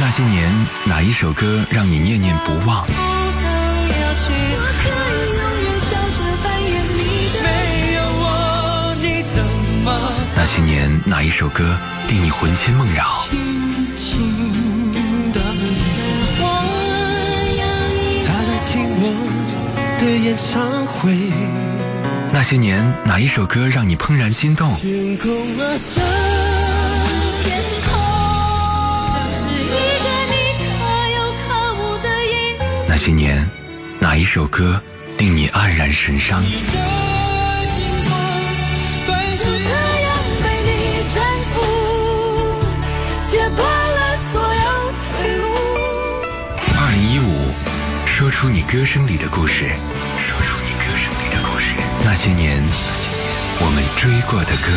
那些年，哪一首歌让你念念不忘？那些年，哪一首歌令你魂牵梦绕？那些年，哪一首歌让你怦然心动？那些年，哪一首歌令你黯然神伤？二零一五，说出你歌声里的故事。说出你歌声里的故事。那些年，我们追过的歌。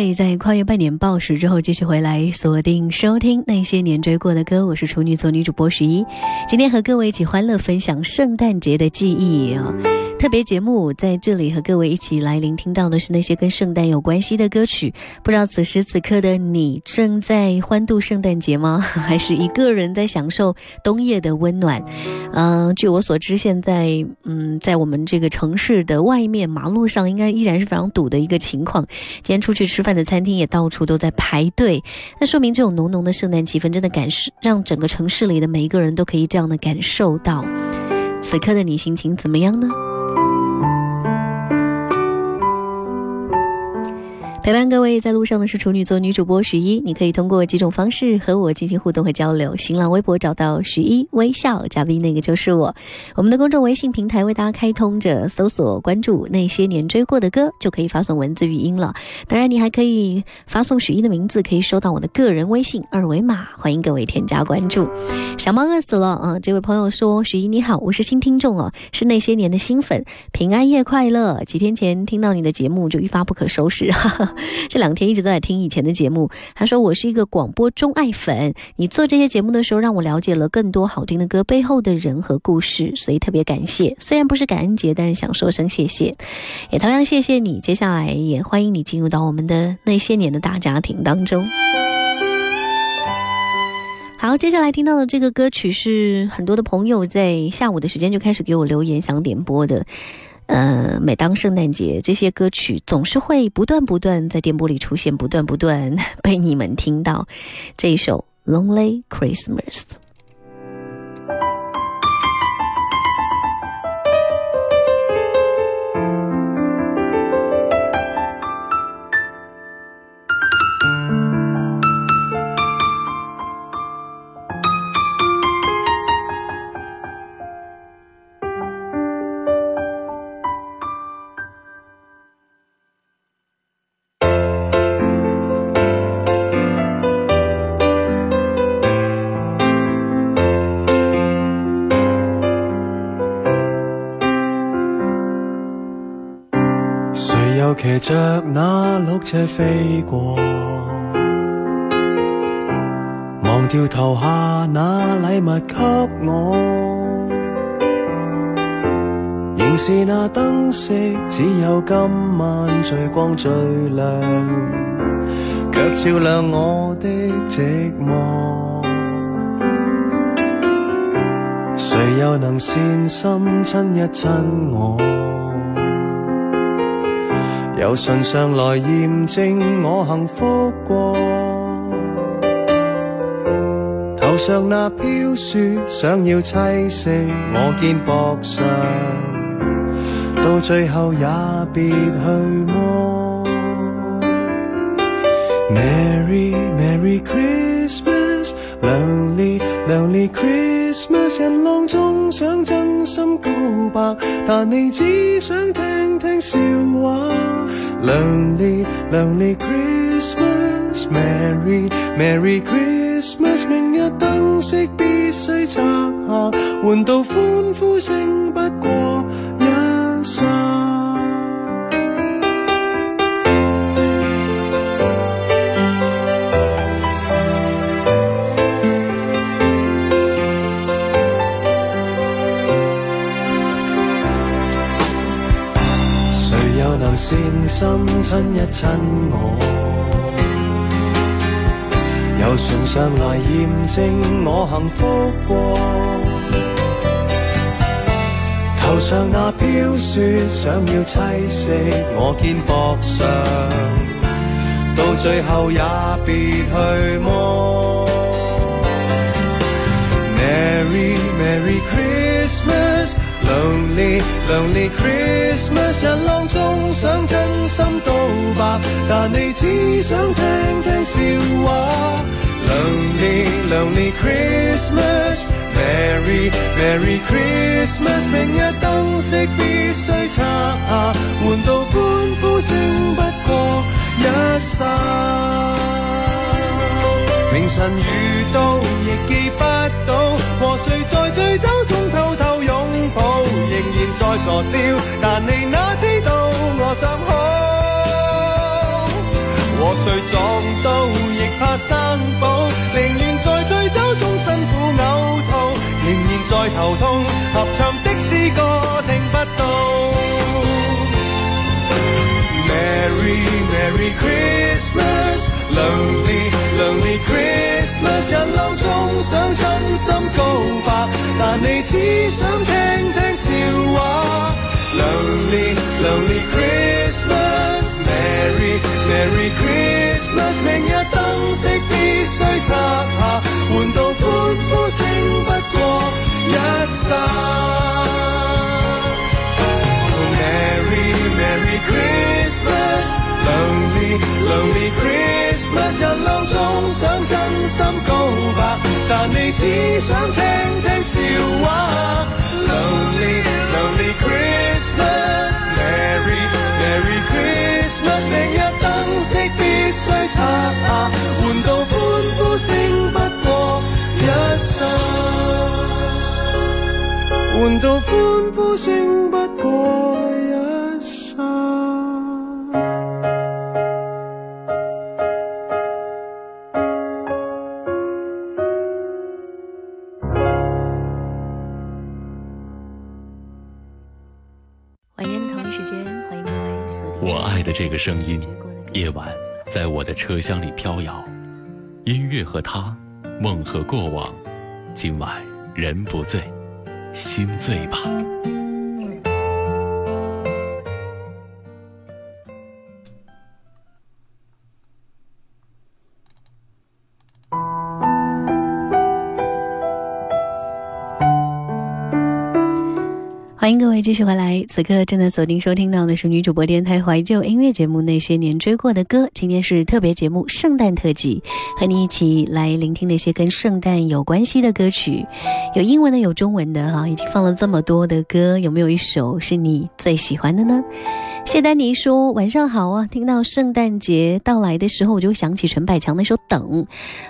可以在跨越半年报时之后继续回来锁定收听那些年追过的歌，我是处女座女主播十一，今天和各位一起欢乐分享圣诞节的记忆啊。特别节目在这里和各位一起来聆听到的是那些跟圣诞有关系的歌曲。不知道此时此刻的你正在欢度圣诞节吗？还是一个人在享受冬夜的温暖？嗯，据我所知，现在嗯，在我们这个城市的外面马路上，应该依然是非常堵的一个情况。今天出去吃饭的餐厅也到处都在排队，那说明这种浓浓的圣诞气氛真的感受让整个城市里的每一个人都可以这样的感受到。此刻的你心情怎么样呢？陪伴各位在路上的是处女座女主播许一，你可以通过几种方式和我进行互动和交流。新浪微博找到许一微笑嘉宾，那个就是我。我们的公众微信平台为大家开通着，搜索关注那些年追过的歌，就可以发送文字语音了。当然，你还可以发送许一的名字，可以收到我的个人微信二维码。欢迎各位添加关注。小猫饿死了啊！这位朋友说：“许一你好，我是新听众哦，是那些年的新粉，平安夜快乐！几天前听到你的节目就一发不可收拾。”哈哈。这两天一直都在听以前的节目。他说我是一个广播钟爱粉，你做这些节目的时候，让我了解了更多好听的歌背后的人和故事，所以特别感谢。虽然不是感恩节，但是想说声谢谢，也同样谢谢你。接下来也欢迎你进入到我们的那些年的大家庭当中。好，接下来听到的这个歌曲是很多的朋友在下午的时间就开始给我留言想点播的。呃，每当圣诞节，这些歌曲总是会不断不断在电波里出现，不断不断被你们听到。这一首《Lonely Christmas》。骑着那绿车飞过，忘掉投下那礼物给我，仍是那灯饰，只有今晚最光最亮，却照亮我的寂寞。谁又能善心亲一亲我？由唇上来验证我幸福过，头上那飘雪想要栖息我肩膊上，到最后也别去摸。Merry Merry Christmas，Lonely Lonely Christmas，想真心告白，但你只想听听笑话。Lonely, lonely Christmas, Merry, Merry Christmas。明日灯饰必须拆下，换到欢呼声不过一刹。亲一亲我，由唇上来验证我幸福过。头上那飘雪想要栖息我肩膊上，到最后也别去摸。Merry Merry Christmas。Lonely Lonely Christmas，人浪中想真心告白，但你只想听听笑话。Lonely Lonely Christmas，Merry Merry Christmas，明日灯饰必须拆下，换到欢呼声不过一刹。明晨遇到亦记不到，和谁在醉酒，仍然在傻笑，但你哪知道我想好。和谁撞到亦怕生保，宁愿在醉酒中辛苦呕吐，仍然在头痛，合唱的诗歌听不到。Merry Merry Christmas，Lonely Lonely Christmas，人浪中想真心告白，但你只想听听笑话。Lonely Lonely Christmas，Merry Merry Christmas，明日灯饰必须拆下，换到欢呼声不过一刹。Merry Merry Christmas，Lonely Lonely Christmas，人浪中想真心告白，但你只想听听笑话。Lonely Lonely Christmas，Merry Merry Christmas，明日灯饰必须拆下，换到欢呼声不过一刹。换到欢呼声不过一这个声音，夜晚在我的车厢里飘摇，音乐和他，梦和过往，今晚人不醉，心醉吧。欢迎各位继续回来，此刻正在锁定收听到的是女主播电台怀旧音乐节目《那些年追过的歌》，今天是特别节目圣诞特辑，和你一起来聆听那些跟圣诞有关系的歌曲，有英文的，有中文的哈，已经放了这么多的歌，有没有一首是你最喜欢的呢？谢丹妮说：“晚上好啊，听到圣诞节到来的时候，我就想起陈百强那首《等》，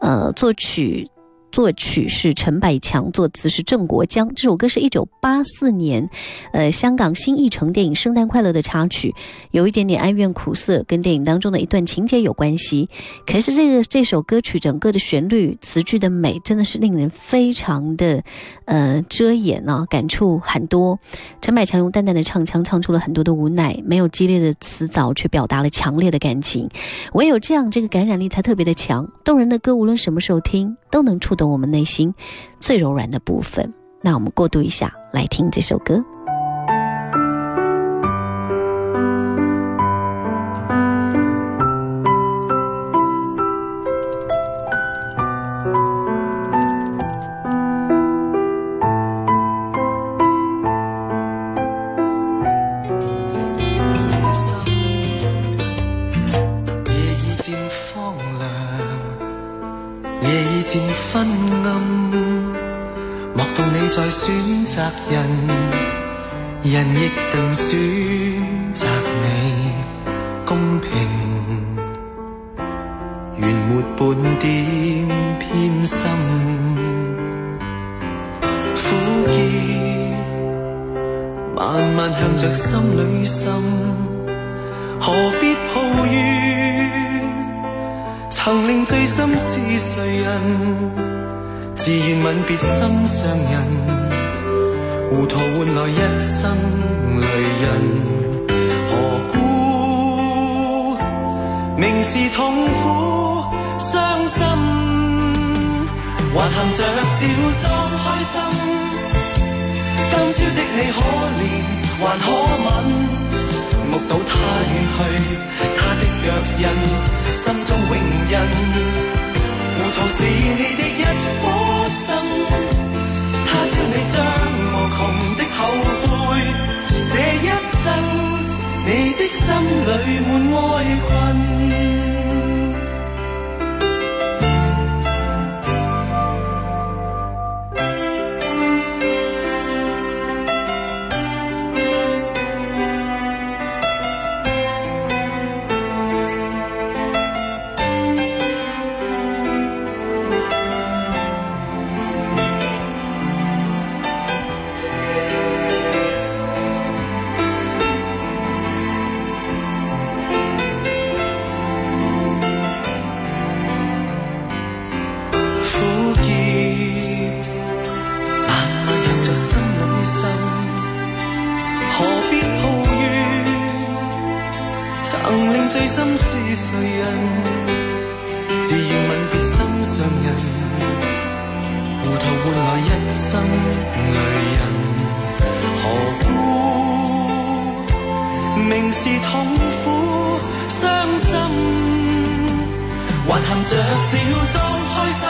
呃，作曲。”作曲是陈百强，作词是郑国江。这首歌是一九八四年，呃，香港新艺城电影《圣诞快乐》的插曲，有一点点哀怨苦涩，跟电影当中的一段情节有关系。可是这个这首歌曲整个的旋律、词句的美，真的是令人非常的，呃，遮掩啊，感触很多。陈百强用淡淡的唱腔唱出了很多的无奈，没有激烈的词藻，却表达了强烈的感情。唯有这样，这个感染力才特别的强。动人的歌，无论什么时候听，都能触动我们内心最柔软的部分。那我们过渡一下，来听这首歌。苦涩慢慢向着心里渗。何必抱怨？曾令醉心是谁人？自愿吻别心上人，糊涂换来一生泪人。何故明是痛苦还含着笑装开心。今宵的你可怜还可吻，目睹他远去，他的脚印，心中永印。糊涂是你的一颗心，能令最深是谁人？自愿吻别心上人，糊涂换来一生泪人，何故明是痛苦伤心，还含着笑装开心。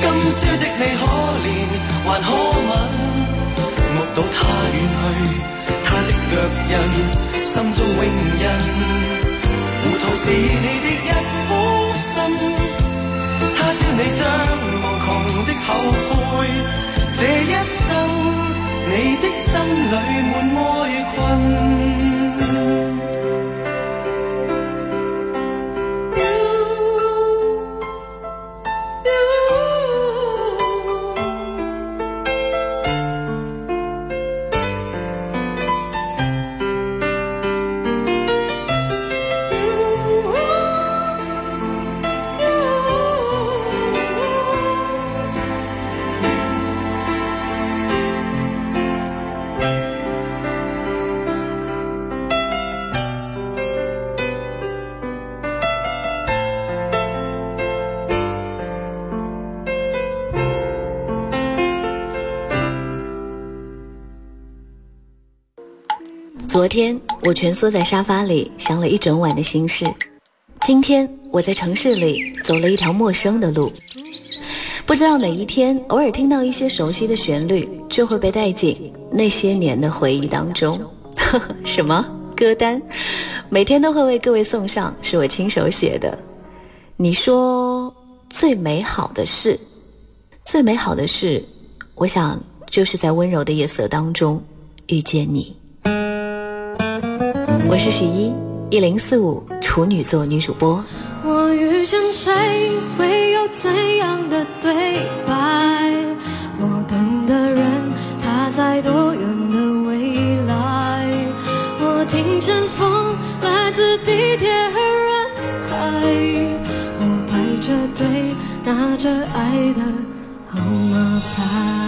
今宵的你可怜还可吻，目睹他远去。脚印心中永印糊涂是你的一颗心他朝你将无穷的后悔这一生你的心里满哀困。天我蜷缩在沙发里想了一整晚的心事，今天我在城市里走了一条陌生的路，不知道哪一天偶尔听到一些熟悉的旋律，就会被带进那些年的回忆当中。什么歌单？每天都会为各位送上，是我亲手写的。你说最美好的事，最美好的事，我想就是在温柔的夜色当中遇见你。我是许一，一零四五处女座女主播。我遇见谁会有怎样的对白？我等的人他在多远的未来？我听见风来自地铁和人海，我排着队拿着爱的号码牌。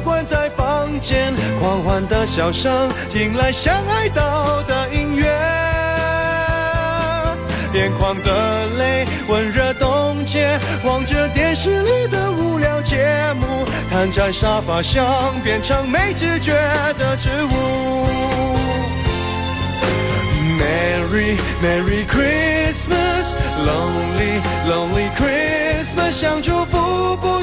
关在房间。狂欢的笑声，听来像哀悼的音乐。眼眶的泪温热冻结，望着电视里的无聊节目，瘫在沙发上变成没知觉的植物。Merry Merry Christmas, Lonely Lonely Christmas，想祝福不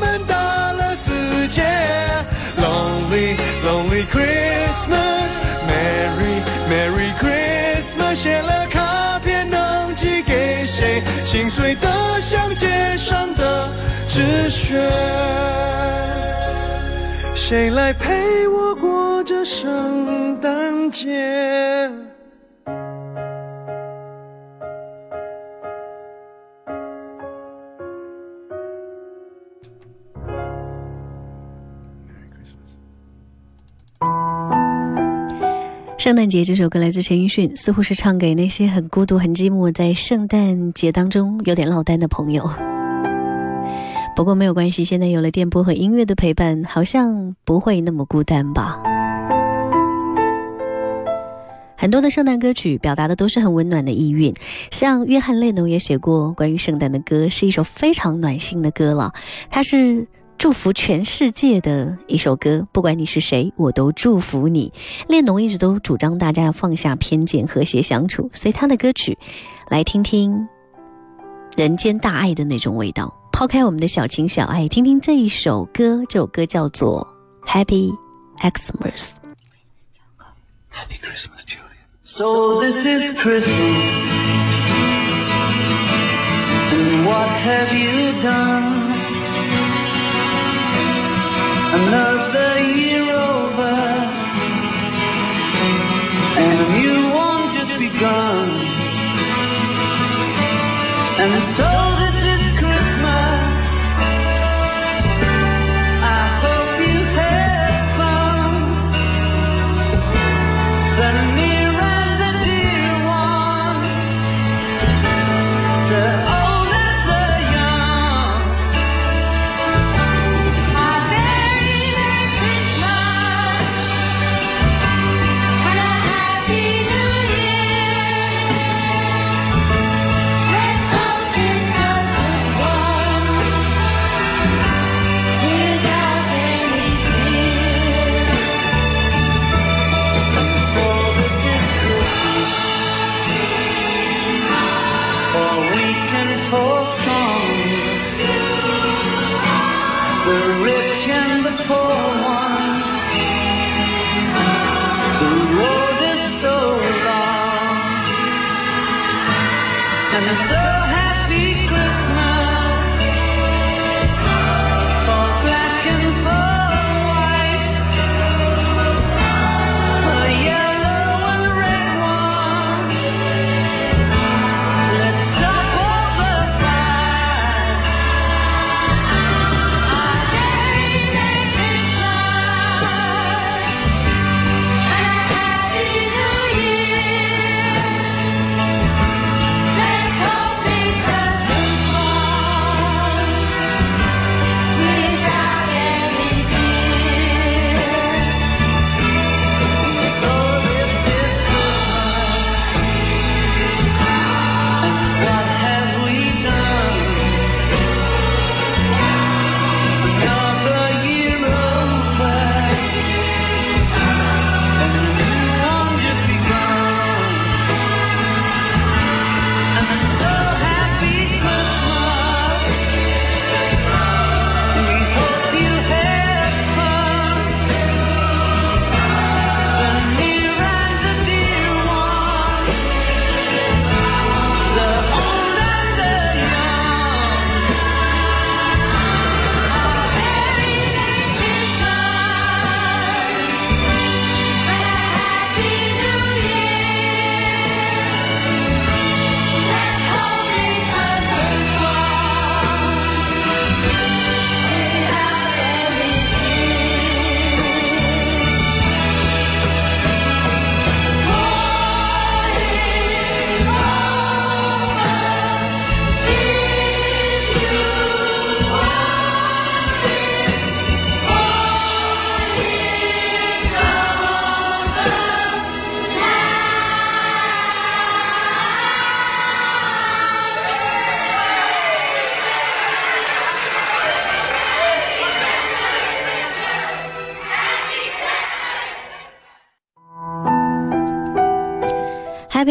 Lonely Christmas, Merry Merry Christmas，写了卡片能寄给谁？心碎得像街上的纸屑。谁来陪我过这圣诞节？圣诞节这首歌来自陈奕迅，似乎是唱给那些很孤独、很寂寞，在圣诞节当中有点落单的朋友。不过没有关系，现在有了电波和音乐的陪伴，好像不会那么孤单吧。很多的圣诞歌曲表达的都是很温暖的意蕴，像约翰列侬也写过关于圣诞的歌，是一首非常暖心的歌了。它是祝福全世界的一首歌，不管你是谁，我都祝福你。列侬一直都主张大家要放下偏见，和谐相处，所以他的歌曲，来听听人间大爱的那种味道。抛开我们的小情小爱，听听这一首歌，这首歌叫做《Happy Xmas》。Happy Christmas, Julia. So this is Christmas. And what have you done? Another year over. And a new one just begun. And so The rich and the poor ones. The road is so long. And so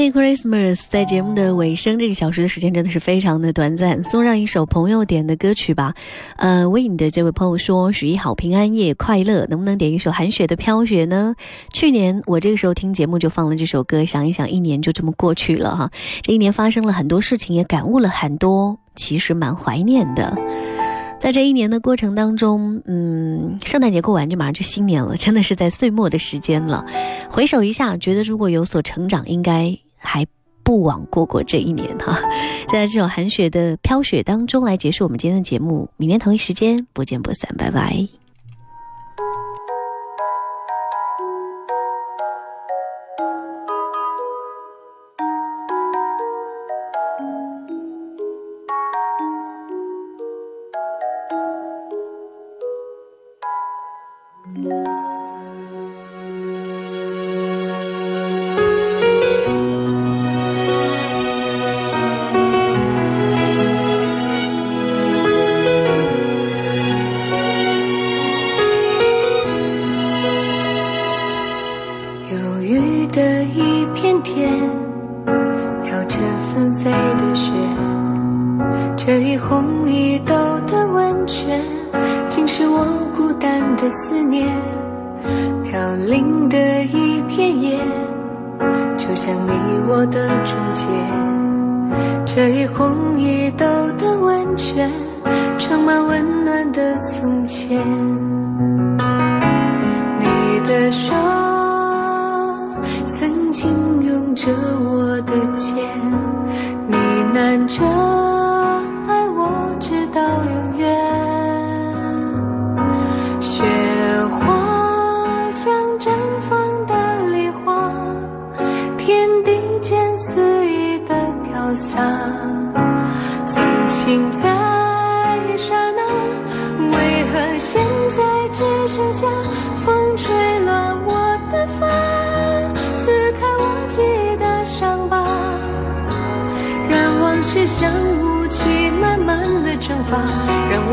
Happy Christmas！在节目的尾声，这个小时的时间真的是非常的短暂，送上一首朋友点的歌曲吧。呃，为你的这位朋友说，许一好，平安夜快乐，能不能点一首韩雪的《飘雪》呢？去年我这个时候听节目就放了这首歌，想一想，一年就这么过去了哈。这一年发生了很多事情，也感悟了很多，其实蛮怀念的。在这一年的过程当中，嗯，圣诞节过完就马上就新年了，真的是在岁末的时间了。回首一下，觉得如果有所成长，应该还不枉过过这一年哈。就 在这种寒雪的《飘雪》当中来结束我们今天的节目，明天同一时间不见不散，拜拜。着我的肩，呢喃着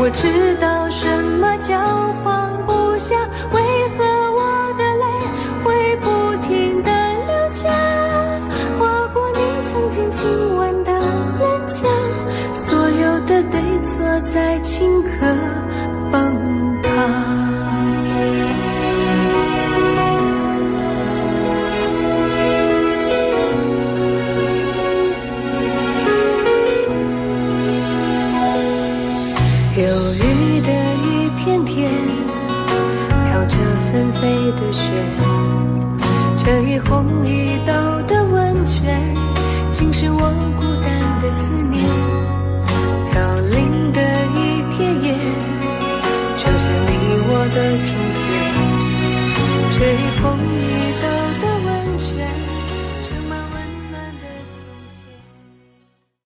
我知道